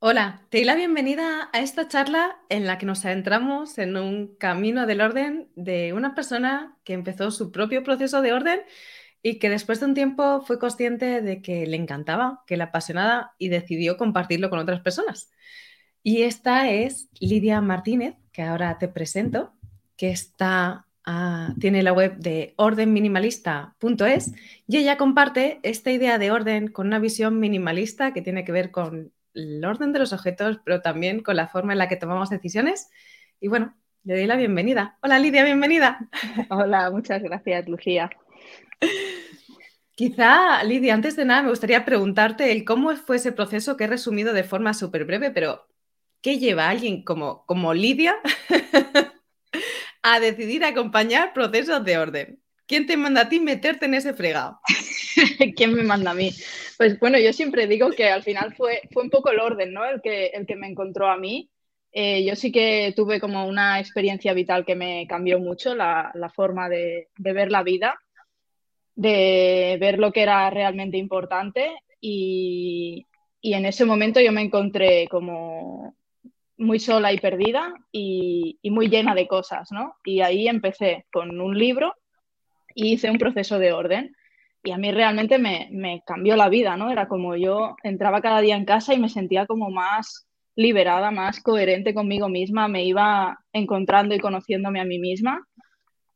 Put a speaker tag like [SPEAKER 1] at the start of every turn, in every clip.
[SPEAKER 1] Hola, te doy la bienvenida a esta charla en la que nos adentramos en un camino del orden de una persona que empezó su propio proceso de orden y que después de un tiempo fue consciente de que le encantaba, que le apasionaba y decidió compartirlo con otras personas. Y esta es Lidia Martínez, que ahora te presento, que está, ah, tiene la web de ordenminimalista.es y ella comparte esta idea de orden con una visión minimalista que tiene que ver con el orden de los objetos, pero también con la forma en la que tomamos decisiones. Y bueno, le doy la bienvenida. Hola Lidia, bienvenida.
[SPEAKER 2] Hola, muchas gracias, Lucía.
[SPEAKER 1] Quizá, Lidia, antes de nada me gustaría preguntarte el cómo fue ese proceso que he resumido de forma súper breve, pero ¿qué lleva a alguien como, como Lidia a decidir acompañar procesos de orden? ¿Quién te manda a ti meterte en ese fregado?
[SPEAKER 2] ¿Quién me manda a mí? Pues bueno, yo siempre digo que al final fue, fue un poco el orden, ¿no? El que, el que me encontró a mí. Eh, yo sí que tuve como una experiencia vital que me cambió mucho la, forma de, ver la vida, de ver lo que era realmente importante y, en ese momento yo me encontré como muy sola y perdida y, y, muy llena de cosas, ¿no? Y ahí empecé con un libro y hice un proceso de orden. Y a mí realmente me, me, cambió la vida, ¿no? Era como yo entraba cada día en casa y me sentía como más liberada, más coherente conmigo misma, me iba encontrando y conociéndome a mí misma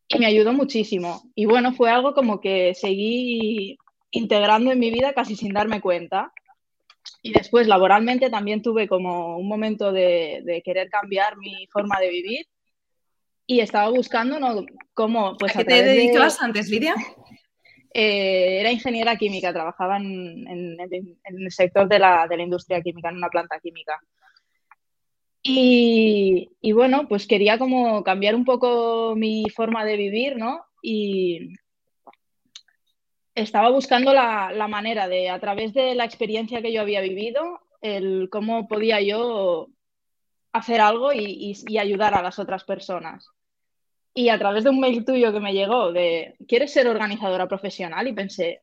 [SPEAKER 2] y me ayudó muchísimo. Y bueno, fue algo como que seguí integrando en mi vida casi sin darme cuenta. Y después laboralmente también tuve como un momento de, de querer cambiar mi forma de vivir y estaba buscando ¿no? cómo...
[SPEAKER 1] Pues, ¿A qué te dedicabas antes, Lidia?
[SPEAKER 2] Eh, era ingeniera química, trabajaba en, el sector de la, industria química, en una planta química. Y, bueno, pues quería como cambiar un poco mi forma de vivir, ¿no? Y estaba buscando la, manera de, a través de la experiencia que yo había vivido, el cómo podía yo hacer algo y ayudar a las otras personas. Y a través de un mail tuyo que me llegó de, ¿quieres ser organizadora profesional? Y pensé,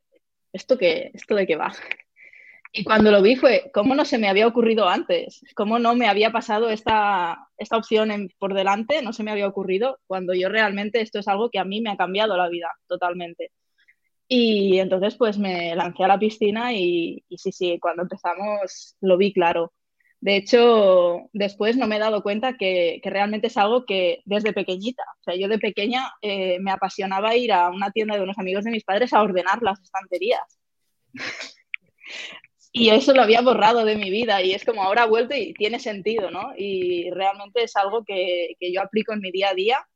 [SPEAKER 2] ¿esto qué? ¿Esto de qué va? Y cuando lo vi fue, ¿cómo no se me había ocurrido antes? ¿Cómo no me había pasado esta, esta opción por delante? No se me había ocurrido cuando yo realmente esto es algo que a mí me ha cambiado la vida totalmente. Y entonces pues me lancé a la piscina y, y sí, sí, cuando empezamos lo vi claro. De hecho, después no me he dado cuenta que, realmente es algo que desde pequeñita, o sea, yo de pequeña eh, me apasionaba ir a una tienda de unos amigos de mis padres a ordenar las estanterías. y eso lo había borrado de mi vida y es como ahora ha vuelto y tiene sentido, ¿no? Y realmente es algo que, yo aplico en mi día a día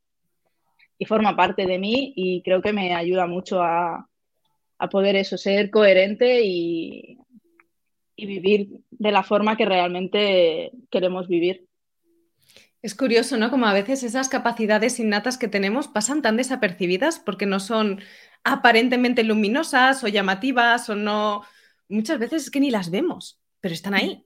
[SPEAKER 2] y forma parte de mí y creo que me ayuda mucho a, a poder eso, ser coherente y y vivir de la forma que realmente queremos vivir.
[SPEAKER 1] Es curioso, ¿no? Como a veces esas capacidades innatas que tenemos pasan tan desapercibidas porque no son aparentemente luminosas o llamativas o no... Muchas veces es que ni las vemos, pero están ahí.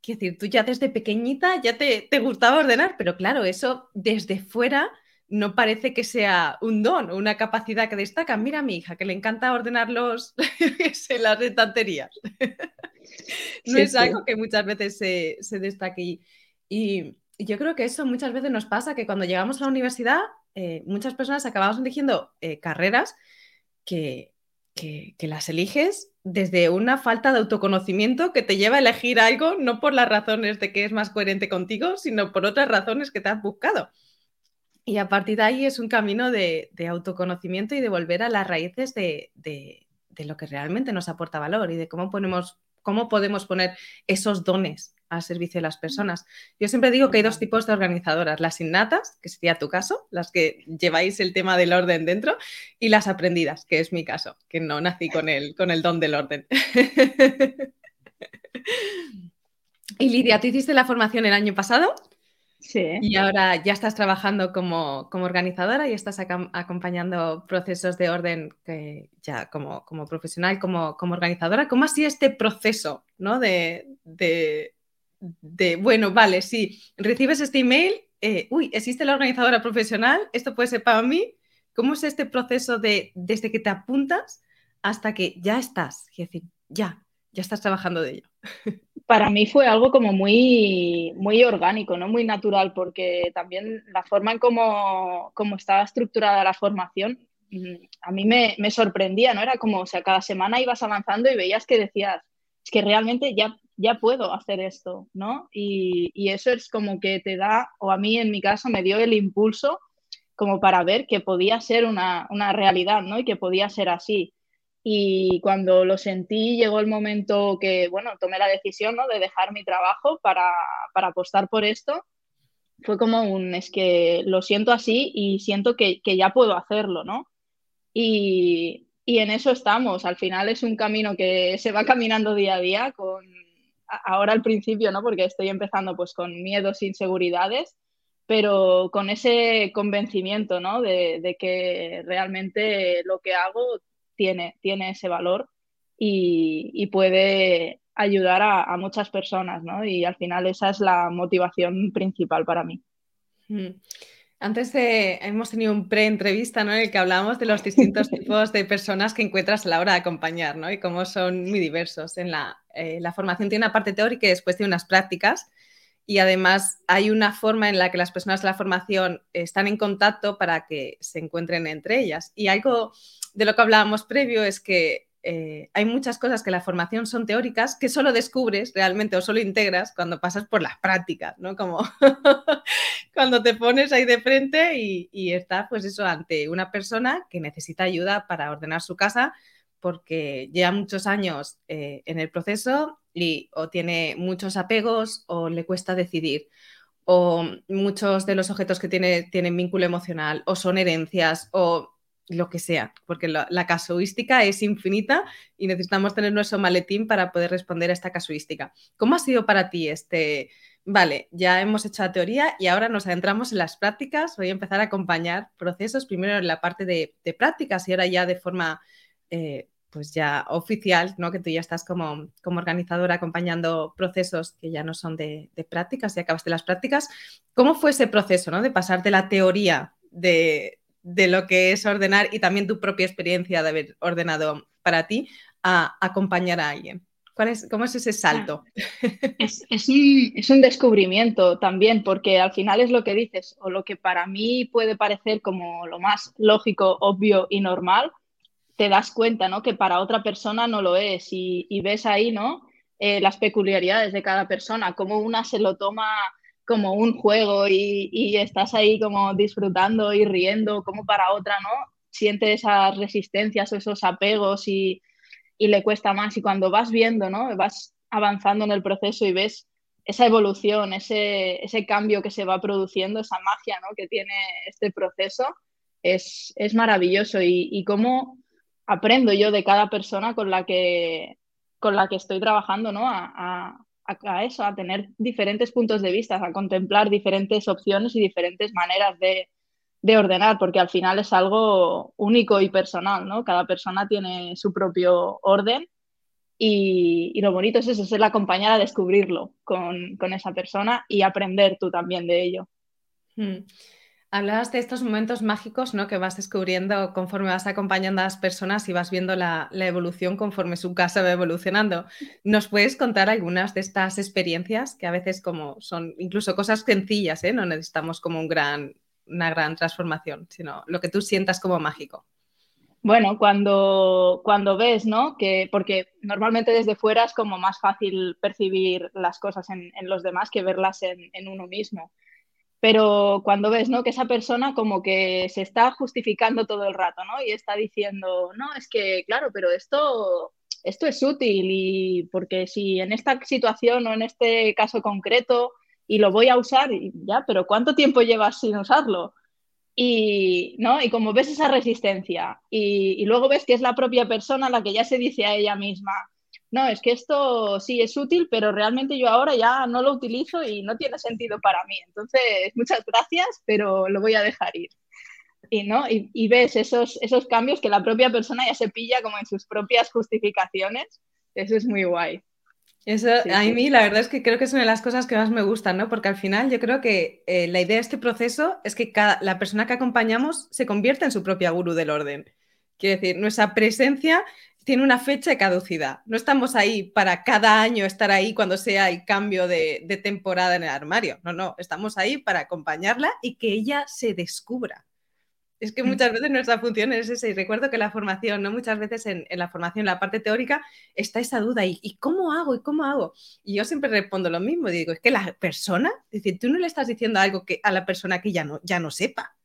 [SPEAKER 1] Quiero decir, tú ya desde pequeñita ya te, te gustaba ordenar, pero claro, eso desde fuera no parece que sea un don o una capacidad que destaca. Mira a mi hija, que le encanta ordenar los, las estanterías. no es algo que muchas veces se, destaque. Y, yo creo que eso muchas veces nos pasa, que cuando llegamos a la universidad, eh, muchas personas acabamos eligiendo eh, carreras que, que, las eliges desde una falta de autoconocimiento que te lleva a elegir algo no por las razones de que es más coherente contigo, sino por otras razones que te has buscado. Y a partir de ahí es un camino de, autoconocimiento y de volver a las raíces de, lo que realmente nos aporta valor y de cómo, ponemos, cómo podemos poner esos dones al servicio de las personas. Yo siempre digo que hay dos tipos de organizadoras, las innatas, que sería tu caso, las que lleváis el tema del orden dentro, y las aprendidas, que es mi caso, que no nací con el, con el don del orden. y Lidia, ¿tú hiciste la formación el año pasado? Y ahora ya estás trabajando como, organizadora y estás acompañando procesos de orden que ya como, como profesional, como, como, organizadora. ¿Cómo ha sido este proceso ¿no? de, de, bueno, vale, sí, recibes este email, eh, uy, existe la organizadora profesional, esto puede ser para mí. ¿Cómo es este proceso de desde que te apuntas hasta que ya estás? Es decir, ya, ya estás trabajando de ello.
[SPEAKER 2] para mí fue algo como muy, muy orgánico, ¿no? Muy natural, porque también la forma en cómo, estaba estructurada la formación, mm, a mí me, sorprendía, ¿no? Era como, o sea, cada semana ibas avanzando y veías que decías, es que realmente ya, ya puedo hacer esto, ¿no? Y, y eso es como que te da, o a mí en mi caso me dio el impulso como para ver que podía ser una, una realidad, ¿no? Y que podía ser así. Y cuando lo sentí, llegó el momento que, bueno, tomé la decisión ¿no? de dejar mi trabajo para, para, apostar por esto. Fue como un, es que lo siento así y siento que, que ya puedo hacerlo, ¿no? Y, y, en eso estamos. Al final es un camino que se va caminando día a día, con, ahora al principio, ¿no? Porque estoy empezando pues con miedos, inseguridades, pero con ese convencimiento, ¿no? De, de que realmente lo que hago tiene, tiene ese valor y, puede ayudar a, muchas personas, ¿no? Y al final esa es la motivación principal para mí.
[SPEAKER 1] Mm. Antes de, hemos tenido un pre-entrevista ¿no? en el que hablábamos de los distintos tipos de personas que encuentras a la hora de acompañar ¿no? y cómo son muy diversos. En la, eh, la formación tiene una parte teórica y después tiene unas prácticas y además hay una forma en la que las personas de la formación están en contacto para que se encuentren entre ellas. Y algo de lo que hablábamos previo es que eh, hay muchas cosas que la formación son teóricas que solo descubres realmente o solo integras cuando pasas por las prácticas, ¿no? Como cuando te pones ahí de frente y, y estás, pues eso, ante una persona que necesita ayuda para ordenar su casa porque lleva muchos años eh, en el proceso y o tiene muchos apegos o le cuesta decidir o muchos de los objetos que tiene tienen vínculo emocional o son herencias o lo que sea, porque la, casuística es infinita y necesitamos tener nuestro maletín para poder responder a esta casuística. ¿Cómo ha sido para ti este, vale, ya hemos hecho la teoría y ahora nos adentramos en las prácticas, voy a empezar a acompañar procesos, primero en la parte de, prácticas y ahora ya de forma... Eh, pues ya oficial, ¿no? Que tú ya estás como, como organizadora acompañando procesos que ya no son de, de prácticas y acabaste las prácticas. ¿Cómo fue ese proceso, ¿no? De pasar de la teoría de, de lo que es ordenar y también tu propia experiencia de haber ordenado para ti a acompañar a alguien. ¿Cuál es, ¿Cómo es ese salto?
[SPEAKER 2] Es, un, es, un, descubrimiento también, porque al final es lo que dices, o lo que para mí puede parecer como lo más lógico, obvio y normal, te das cuenta, ¿no? Que para otra persona no lo es y, y ves ahí, ¿no? Eh, las peculiaridades de cada persona, cómo una se lo toma como un juego y, estás ahí como disfrutando y riendo, como para otra, ¿no? Siente esas resistencias o esos apegos y, le cuesta más. Y cuando vas viendo, ¿no? Vas avanzando en el proceso y ves esa evolución, ese, ese cambio que se va produciendo, esa magia, ¿no? Que tiene este proceso, es, maravilloso. Y, y cómo aprendo yo de cada persona con la que, con la que estoy trabajando, ¿no? Eso, a tener diferentes puntos de vista, a contemplar diferentes opciones y diferentes maneras de, ordenar, porque al final es algo único y personal, ¿no? Cada persona tiene su propio orden y, lo bonito es eso, es el acompañar a descubrirlo con, esa persona y aprender tú también de ello.
[SPEAKER 1] Hmm. Hablabas de estos momentos mágicos ¿no? que vas descubriendo conforme vas acompañando a las personas y vas viendo la, evolución conforme su casa va evolucionando. ¿Nos puedes contar algunas de estas experiencias que a veces como son incluso cosas sencillas, ¿eh? no necesitamos como una gran transformación, sino lo que tú sientas como mágico?
[SPEAKER 2] Bueno, cuando, cuando ves, ¿no? Que, porque normalmente desde fuera es como más fácil percibir las cosas en, los demás que verlas en, en uno mismo pero cuando ves, ¿no? Que esa persona como que se está justificando todo el rato, ¿no? Y está diciendo, no, es que, claro, pero esto, esto es útil y porque si en esta situación o en este caso concreto y lo voy a usar, ya, pero ¿cuánto tiempo llevas sin usarlo? Y, ¿no? y como ves esa resistencia y, y luego ves que es la propia persona la que ya se dice a ella misma, no, es que esto sí es útil, pero realmente yo ahora ya no lo utilizo y no tiene sentido para mí. Entonces, muchas gracias, pero lo voy a dejar ir. Y, ¿no? y, ves esos, esos cambios que la propia persona ya se pilla como en sus propias justificaciones. Eso es muy guay.
[SPEAKER 1] Eso, a mí la verdad es que creo que es una de las cosas que más me gustan, ¿no? Porque al final yo creo que eh, la idea de este proceso es que cada, la persona que acompañamos se convierta en su propia gurú del orden. Quiere decir, nuestra presencia tiene una fecha de caducidad. No estamos ahí para cada año estar ahí cuando sea el cambio de, de temporada en el armario. No, no, estamos ahí para acompañarla y que ella se descubra. Es que mm. muchas veces nuestra función es esa. Y recuerdo que la formación, ¿no? Muchas veces en, la formación, en la parte teórica, está esa duda. ¿y, cómo hago? ¿Y cómo hago? Y yo siempre respondo lo mismo. Digo, es que la persona, es decir, tú no le estás diciendo algo que a la persona que ya no, ya no sepa.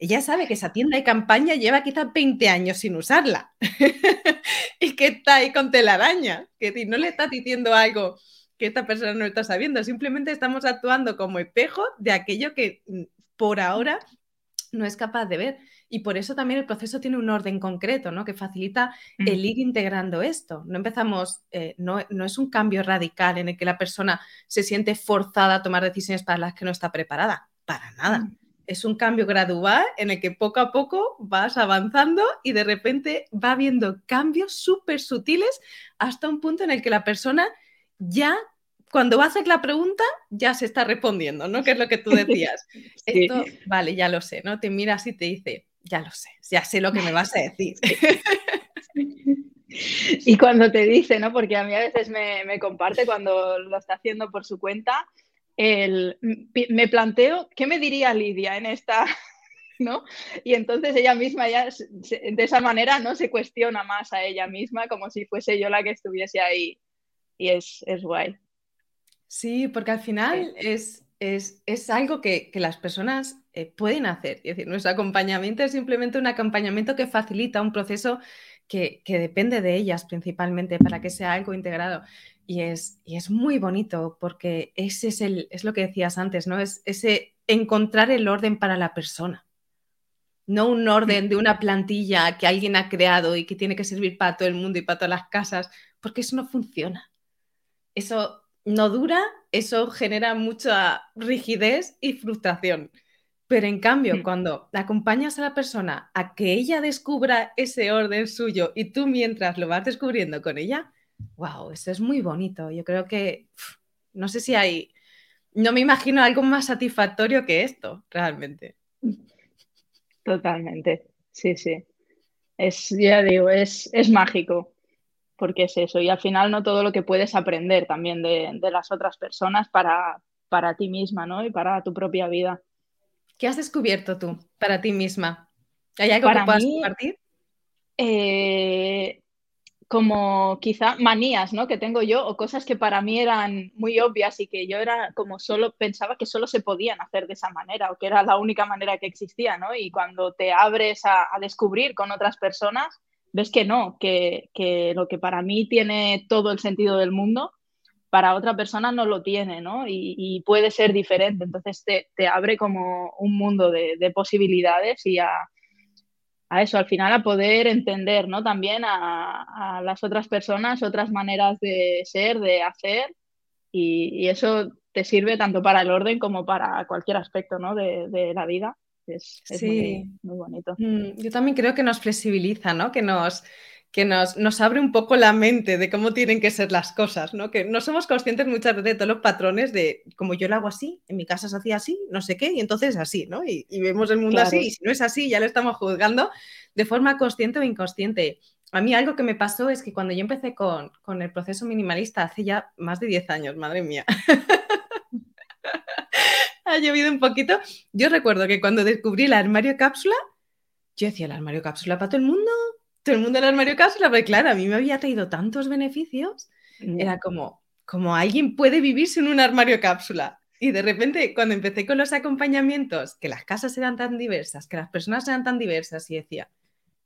[SPEAKER 1] Ella sabe que esa tienda de campaña lleva quizás 20 años sin usarla y que está ahí con telaraña. Que si no le estás diciendo algo que esta persona no está sabiendo, simplemente estamos actuando como espejo de aquello que mm, por ahora no es capaz de ver. Y por eso también el proceso tiene un orden concreto, ¿no? Que facilita el ir integrando esto. No empezamos, eh, no, es un cambio radical en el que la persona se siente forzada a tomar decisiones para las que no está preparada. Para nada. Es un cambio gradual en el que poco a poco vas avanzando y de repente va habiendo cambios súper sutiles hasta un punto en el que la persona ya cuando va a hacer la pregunta, ya se está respondiendo, ¿no? Que es lo que tú decías. Esto, vale, ya lo sé, ¿no? Te miras y te dice, ya lo sé, ya sé lo que me vas a decir.
[SPEAKER 2] Y cuando te dice, ¿no? Porque a mí a veces me, comparte cuando lo está haciendo por su cuenta, el, me planteo, ¿qué me diría Lidia en esta, ¿no? Y entonces ella misma ya de esa manera no se cuestiona más a ella misma como si fuese yo la que estuviese ahí. Y es, es guay.
[SPEAKER 1] Sí, porque al final es, es, algo que, las personas eh, pueden hacer. Es decir, nuestro acompañamiento es simplemente un acompañamiento que facilita un proceso que, depende de ellas principalmente para que sea algo integrado. Y es, y es muy bonito porque ese es, el, es lo que decías antes, ¿no? Es ese encontrar el orden para la persona. No un orden de una plantilla que alguien ha creado y que tiene que servir para todo el mundo y para todas las casas, porque eso no funciona. Eso no dura, eso genera mucha rigidez y frustración. Pero en cambio, mm. cuando acompañas a la persona a que ella descubra ese orden suyo y tú mientras lo vas descubriendo con ella, wow, eso es muy bonito. Yo creo que, no sé si hay, no me imagino algo más satisfactorio que esto, realmente.
[SPEAKER 2] Totalmente, sí, sí. Es, ya digo, es, es mágico porque es eso, y al final no todo lo que puedes aprender también de, las otras personas para, para ti misma, ¿no? Y para tu propia vida.
[SPEAKER 1] ¿Qué has descubierto tú para ti misma? ¿Hay algo que puedas compartir?
[SPEAKER 2] Eh, como quizá manías, ¿no? Que tengo yo o cosas que para mí eran muy obvias y que yo era como solo pensaba que solo se podían hacer de esa manera o que era la única manera que existía, ¿no? Y cuando te abres a descubrir con otras personas, ves que no, que, lo que para mí tiene todo el sentido del mundo, para otra persona no lo tiene, ¿no? Y, puede ser diferente. Entonces te, abre como un mundo de, posibilidades y a, eso, al final a poder entender, ¿no? También a, las otras personas, otras maneras de ser, de hacer, y, eso te sirve tanto para el orden como para cualquier aspecto, ¿no? de la vida es, muy, bonito.
[SPEAKER 1] Mm, yo también creo que nos flexibiliza, ¿no? Que nos, que nos, nos, abre un poco la mente de cómo tienen que ser las cosas, ¿no? Que no somos conscientes muchas veces de todos los patrones de como yo lo hago así, en mi casa se hacía así, no sé qué, y entonces así, ¿no? Y, vemos el mundo así, y si no es así, ya lo estamos juzgando de forma consciente o inconsciente. A mí algo que me pasó es que cuando yo empecé con, con el proceso minimalista hace ya más de 10 años, madre mía. ha llovido un poquito. Yo recuerdo que cuando descubrí el armario cápsula, yo decía, ¿el armario cápsula para todo el mundo? ¿Todo el mundo el armario cápsula? Porque claro, a mí me había traído tantos beneficios. Era como, como alguien puede vivir sin un armario cápsula. Y de repente, cuando empecé con los acompañamientos, que las casas eran tan diversas, que las personas eran tan diversas, y decía,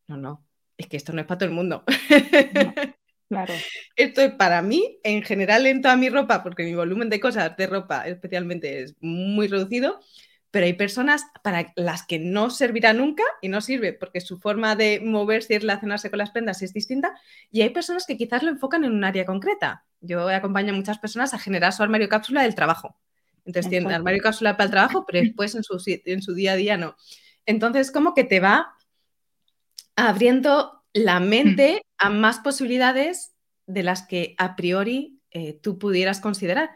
[SPEAKER 1] no, no, es que esto no es para todo el mundo.
[SPEAKER 2] Claro.
[SPEAKER 1] Esto es para mí, en general en toda mi ropa, porque mi volumen de cosas de ropa especialmente es muy reducido, pero hay personas para las que no servirá nunca y no sirve porque su forma de moverse y relacionarse con las prendas es distinta y hay personas que quizás lo enfocan en un área concreta. Yo acompaño a muchas personas a generar su armario cápsula del trabajo. Entonces tienen armario cápsula para el trabajo, pero después en su, en su día a día no. Entonces como que te va abriendo la mm. mente a más posibilidades de las que a priori eh, tú pudieras considerar.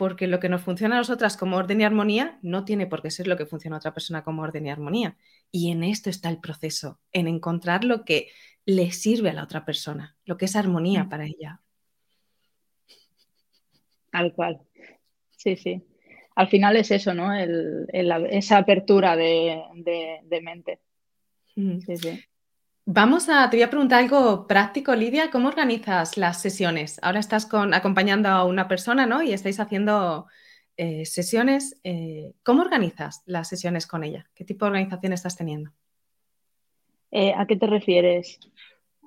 [SPEAKER 1] Porque lo que nos funciona a nosotras como orden y armonía no tiene por qué ser lo que funciona a otra persona como orden y armonía. Y en esto está el proceso, en encontrar lo que le sirve a la otra persona, lo que es armonía mm. para ella.
[SPEAKER 2] Tal cual. Sí, sí. Al final es eso, ¿no? esa apertura de, mente.
[SPEAKER 1] Mm. Sí, sí. Vamos a, te voy a preguntar algo práctico, Lidia. ¿Cómo organizas las sesiones? Ahora estás con, acompañando a una persona, ¿no? Y estáis haciendo eh, sesiones. Eh, ¿Cómo organizas las sesiones con ella? ¿Qué tipo de organización estás teniendo?
[SPEAKER 2] Eh, ¿A qué te refieres?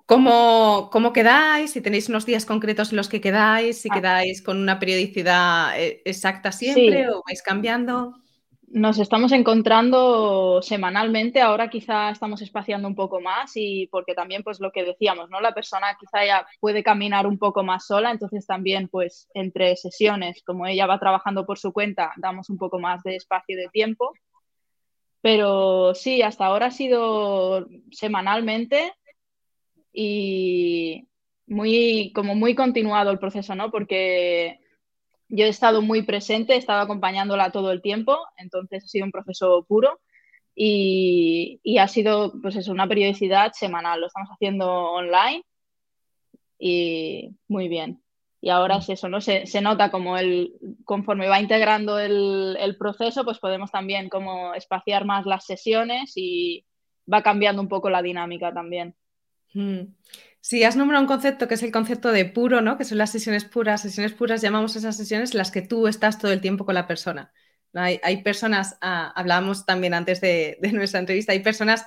[SPEAKER 1] ¿Cómo, ¿Cómo, quedáis? Si tenéis unos días concretos en los que quedáis, si ah. quedáis con una periodicidad exacta siempre o vais cambiando.
[SPEAKER 2] Nos estamos encontrando semanalmente, ahora quizá estamos espaciando un poco más y porque también pues lo que decíamos, ¿no? La persona quizá ya puede caminar un poco más sola, entonces también pues entre sesiones, como ella va trabajando por su cuenta, damos un poco más de espacio y de tiempo. Pero sí, hasta ahora ha sido semanalmente y muy como muy continuado el proceso, ¿no? Porque yo he estado muy presente, he estado acompañándola todo el tiempo, entonces ha sido un proceso puro y, ha sido pues una periodicidad semanal. Lo estamos haciendo online y muy bien. Y ahora es eso, ¿no? Se, nota como el, conforme va integrando el, proceso, pues podemos también como espaciar más las sesiones y va cambiando un poco la dinámica también.
[SPEAKER 1] Mm. Sí, has nombrado un concepto que es el concepto de puro, ¿no? Que son las sesiones puras. Sesiones puras llamamos esas sesiones las que tú estás todo el tiempo con la persona. Hay, personas, ah, hablábamos también antes de, nuestra entrevista, hay personas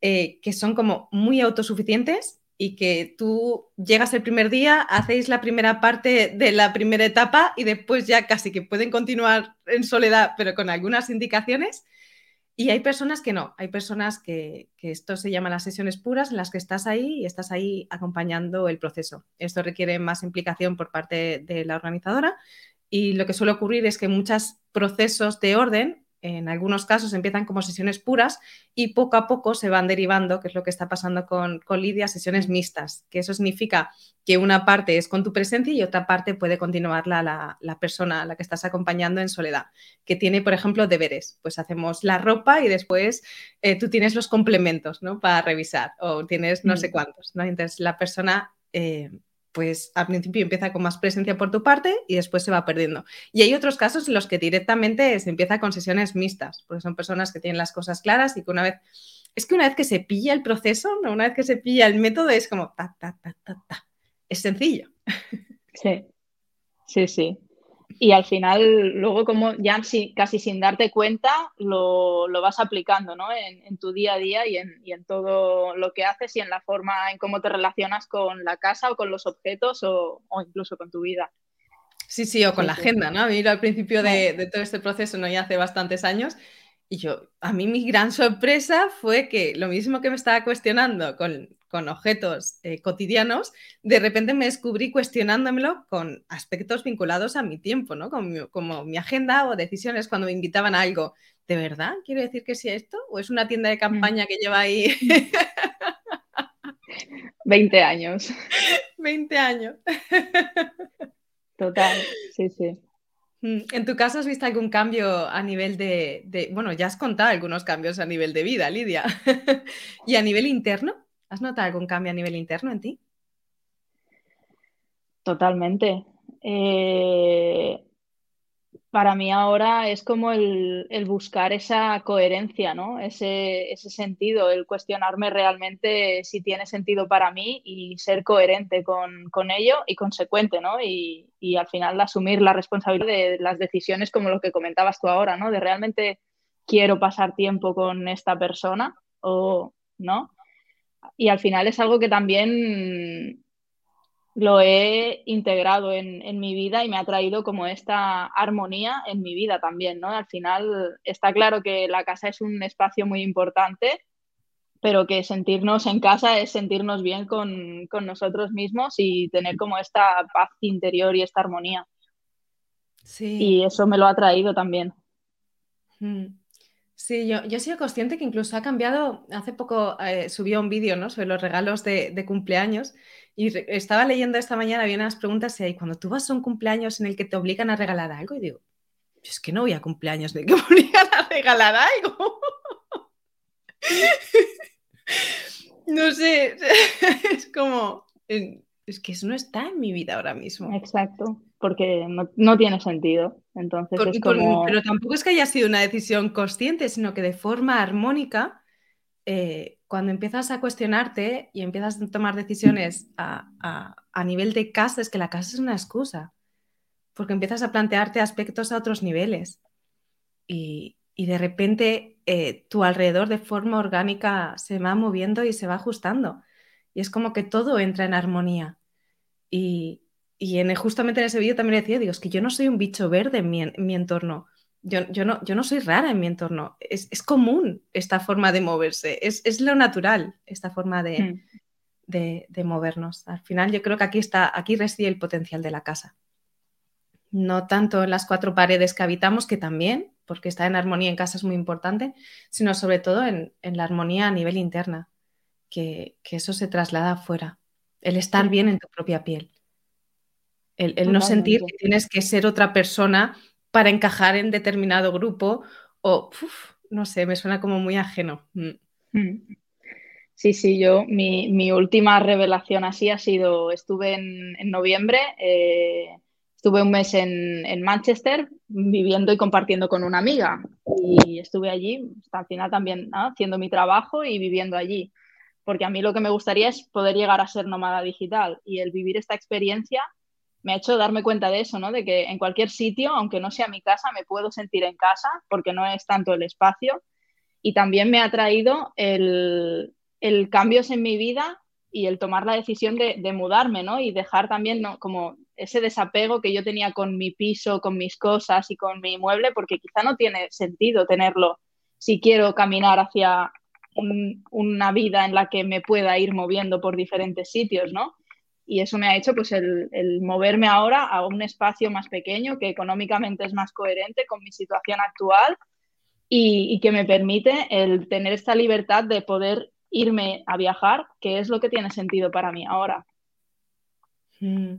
[SPEAKER 1] eh, que son como muy autosuficientes y que tú llegas el primer día, hacéis la primera parte de la primera etapa y después ya casi que pueden continuar en soledad, pero con algunas indicaciones. Y hay personas que no, hay personas que, esto se llama las sesiones puras en las que estás ahí y estás ahí acompañando el proceso. Esto requiere más implicación por parte de la organizadora y lo que suele ocurrir es que muchos procesos de orden en algunos casos empiezan como sesiones puras y poco a poco se van derivando, que es lo que está pasando con, Lidia, sesiones mixtas, que eso significa que una parte es con tu presencia y otra parte puede continuar la, persona a la que estás acompañando en soledad, que tiene, por ejemplo, deberes. Pues hacemos la ropa y después eh, tú tienes los complementos ¿no? para revisar o tienes no sé mm. cuántos. ¿no? Entonces la persona... Eh, pues al principio empieza con más presencia por tu parte y después se va perdiendo. Y hay otros casos en los que directamente se empieza con sesiones mixtas, porque son personas que tienen las cosas claras y que una vez, es que una vez que se pilla el proceso, una vez que se pilla el método, es como ta, ta, ta, ta, ta. Es sencillo.
[SPEAKER 2] Sí, sí, sí y al final luego como ya casi sin darte cuenta lo, vas aplicando ¿no? en, tu día a día y en, todo lo que haces y en la forma en cómo te relacionas con la casa o con los objetos o, incluso con tu vida.
[SPEAKER 1] Sí, sí, o con la agenda, ¿no? A mí al principio de, de, todo este proceso, ¿no? Ya hace bastantes años, y yo, a mí mi gran sorpresa fue que lo mismo que me estaba cuestionando con, con objetos eh, cotidianos, de repente me descubrí cuestionándomelo con aspectos vinculados a mi tiempo, ¿no? Como, mi agenda o decisiones cuando me invitaban a algo. ¿De verdad? ¿Quiero decir que sea esto? ¿O es una tienda de mm. campaña que lleva ahí
[SPEAKER 2] 20 años?
[SPEAKER 1] 20 años.
[SPEAKER 2] Total, sí, sí.
[SPEAKER 1] Mm, ¿En tu caso has visto algún cambio a nivel de, bueno, ya has contado algunos cambios a nivel de vida, Lidia, y a nivel interno? ¿Has notado algún cambio a nivel interno en ti?
[SPEAKER 2] Totalmente. Eh, para mí ahora es como el, buscar esa coherencia, ¿no? Ese, sentido, el cuestionarme realmente si tiene sentido para mí y ser coherente con, ello y consecuente, ¿no? Y, al final asumir la responsabilidad de las decisiones como lo que comentabas tú ahora, ¿no? De realmente quiero pasar tiempo con esta persona o no. Y al final es algo que también lo he integrado en, mi vida y me ha traído como esta armonía en mi vida también, ¿no? Al final está claro que la casa es un espacio muy importante, pero que sentirnos en casa es sentirnos bien con, nosotros mismos y tener como esta paz interior y esta armonía. Sí. Y eso me lo ha traído también.
[SPEAKER 1] Mm. Sí, yo, yo he sido consciente que incluso ha cambiado, hace poco eh, subió un vídeo ¿no? sobre los regalos de, cumpleaños y estaba leyendo esta mañana, había unas preguntas y cuando tú vas a un cumpleaños en el que te obligan a regalar algo, y digo, es que no voy a cumpleaños de que me obligan a regalar algo. no sé, es como, es que eso no está en mi vida ahora mismo.
[SPEAKER 2] Exacto porque no, tiene sentido. Entonces
[SPEAKER 1] Pero tampoco es que haya sido una decisión consciente, sino que de forma armónica, eh, cuando empiezas a cuestionarte y empiezas a tomar decisiones a, nivel de casa, es que la casa es una excusa, porque empiezas a plantearte aspectos a otros niveles y, de repente eh, tu alrededor de forma orgánica se va moviendo y se va ajustando. Y es como que todo entra en armonía. Y, y en, justamente en ese vídeo también decía, digo, es que yo no soy un bicho verde en mi, entorno. Yo, yo, no, yo no soy rara en mi entorno. Es, común esta forma de moverse. Es, lo natural, esta forma hmm. de, de, movernos. Al final yo creo que aquí, está, aquí reside el potencial de la casa. No tanto en las cuatro paredes que habitamos, que también, porque estar en armonía en casa es muy importante, sino sobre todo en, la armonía a nivel interna, que, que eso se traslada afuera. El estar bien en tu propia piel. El, no sentir que tienes que ser otra persona para encajar en determinado grupo o, no sé, me suena como muy ajeno. Mm.
[SPEAKER 2] Mm. Sí, sí, yo, mi, última revelación así ha sido, estuve en, noviembre, eh, estuve un mes en, Manchester viviendo y compartiendo con una amiga y estuve allí, hasta al final también haciendo mi trabajo y viviendo allí, porque a mí lo que me gustaría es poder llegar a ser nómada digital y el vivir esta experiencia me ha hecho darme cuenta de eso, ¿no? De que en cualquier sitio, aunque no sea mi casa, me puedo sentir en casa porque no es tanto el espacio. Y también me ha traído el, el cambios en mi vida y el tomar la decisión de, de mudarme, ¿no? Y dejar también ¿no? como ese desapego que yo tenía con mi piso, con mis cosas y con mi mueble, porque quizá no tiene sentido tenerlo si quiero caminar hacia una vida en la que me pueda ir moviendo por diferentes sitios, ¿no? Y eso me ha hecho pues el, moverme ahora a un espacio más pequeño que económicamente es más coherente con mi situación actual y, que me permite el tener esta libertad de poder irme a viajar, que es lo que tiene sentido para mí ahora.
[SPEAKER 1] Mm,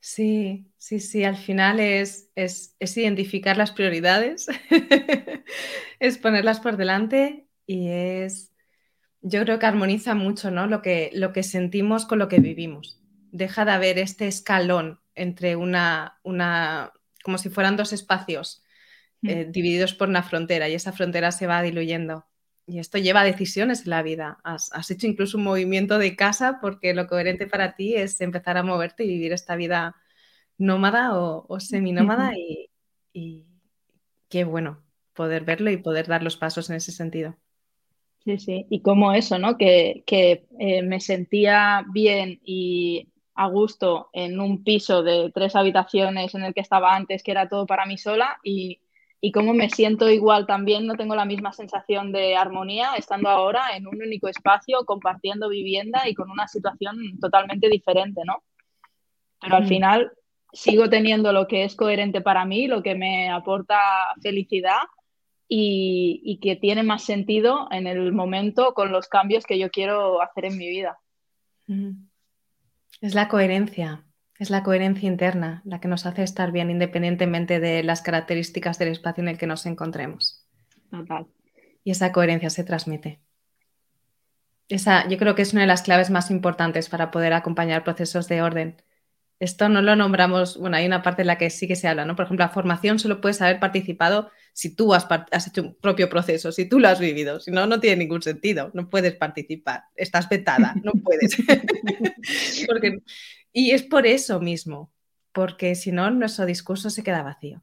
[SPEAKER 1] sí, sí, sí, al final es, es, identificar las prioridades, es ponerlas por delante y es, yo creo que armoniza mucho ¿no? lo, que, lo que sentimos con lo que vivimos deja de haber este escalón entre una, una como si fueran dos espacios mm. eh, divididos por una frontera y esa frontera se va diluyendo. Y esto lleva decisiones en la vida. Has, hecho incluso un movimiento de casa porque lo coherente para ti es empezar a moverte y vivir esta vida nómada o, o seminómada y, y qué bueno poder verlo y poder dar los pasos en ese sentido.
[SPEAKER 2] Sí, sí, y como eso, ¿no? Que, eh, me sentía bien y a gusto en un piso de tres habitaciones en el que estaba antes, que era todo para mí sola, y, y cómo me siento igual también, no tengo la misma sensación de armonía estando ahora en un único espacio, compartiendo vivienda y con una situación totalmente diferente, ¿no? Pero al final sigo teniendo lo que es coherente para mí, lo que me aporta felicidad y, y que tiene más sentido en el momento con los cambios que yo quiero hacer en mi vida.
[SPEAKER 1] Es la coherencia, es la coherencia interna la que nos hace estar bien independientemente de las características del espacio en el que nos encontremos. Y esa coherencia se transmite. Esa, yo creo que es una de las claves más importantes para poder acompañar procesos de orden esto no lo nombramos, bueno, hay una parte en la que sí que se habla, ¿no? Por ejemplo, la formación solo puedes haber participado si tú has, hecho un propio proceso, si tú lo has vivido, si no, no tiene ningún sentido, no puedes participar, estás vetada, no puedes. y es por eso mismo, porque si no, nuestro discurso se queda vacío.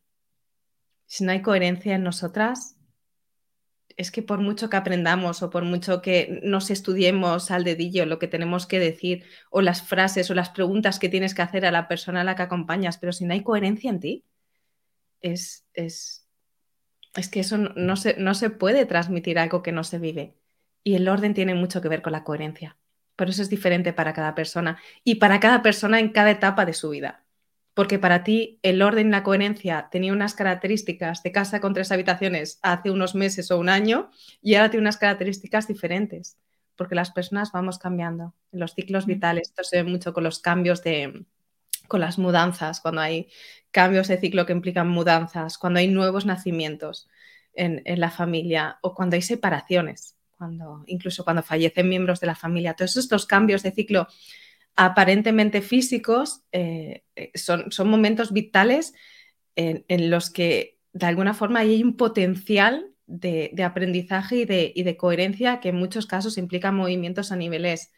[SPEAKER 1] Si no hay coherencia en nosotras, es que por mucho que aprendamos o por mucho que nos estudiemos al dedillo lo que tenemos que decir o las frases o las preguntas que tienes que hacer a la persona a la que acompañas, pero si no hay coherencia en ti, es, es, es que eso no, se, no se puede transmitir algo que no se vive. Y el orden tiene mucho que ver con la coherencia. Por eso es diferente para cada persona y para cada persona en cada etapa de su vida. Porque para ti el orden y la coherencia tenía unas características de casa con tres habitaciones hace unos meses o un año y ahora tiene unas características diferentes, porque las personas vamos cambiando en los ciclos vitales. Esto se ve mucho con los cambios de, con las mudanzas, cuando hay cambios de ciclo que implican mudanzas, cuando hay nuevos nacimientos en, en la familia o cuando hay separaciones, cuando, incluso cuando fallecen miembros de la familia. Todos estos cambios de ciclo aparentemente físicos, eh, eh, son, son, momentos vitales en, los que de alguna forma hay un potencial de, aprendizaje y de, y de, coherencia que en muchos casos implica movimientos a niveles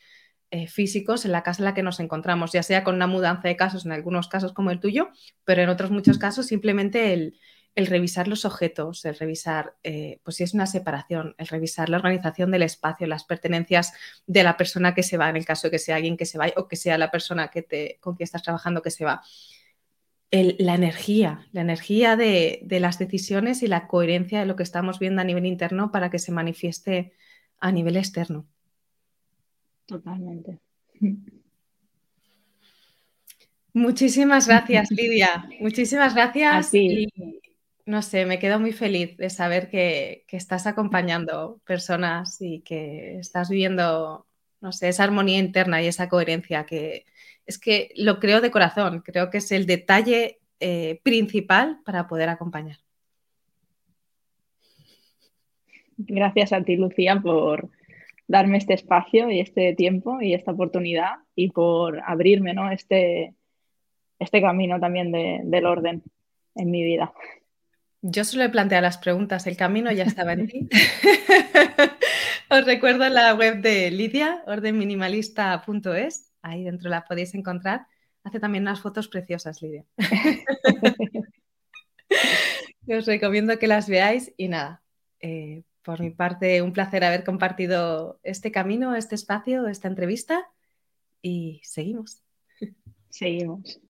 [SPEAKER 1] eh, físicos en la casa en la que nos encontramos, ya sea con una mudanza de casos, en algunos casos como el tuyo, pero en otros muchos casos simplemente el, el revisar los objetos, el revisar, eh, pues si es una separación, el revisar la organización del espacio, las pertenencias de la persona que se va, en el caso de que sea alguien que se vaya o que sea la persona que te, con quien estás trabajando que se va. la energía, la energía de, de, las decisiones y la coherencia de lo que estamos viendo a nivel interno para que se manifieste a nivel externo.
[SPEAKER 2] Totalmente.
[SPEAKER 1] Muchísimas gracias, Lidia. Muchísimas gracias. Y, no sé, me quedo muy feliz de saber que, estás acompañando personas y que estás viviendo, no sé, esa armonía interna y esa coherencia que es que lo creo de corazón, creo que es el detalle eh, principal para poder acompañar.
[SPEAKER 2] Gracias a ti, Lucía, por darme este espacio y este tiempo y esta oportunidad y por abrirme ¿no? este, este camino también del orden en mi vida.
[SPEAKER 1] Yo solo he planteado las preguntas, el camino ya estaba en ti. Os recuerdo la web de Lidia, ordenminimalista.es, ahí dentro la podéis encontrar. Hace también unas fotos preciosas, Lidia. Os recomiendo que las veáis y nada, eh, por mi parte, un placer haber compartido este camino, este espacio, esta entrevista y seguimos.
[SPEAKER 2] Seguimos.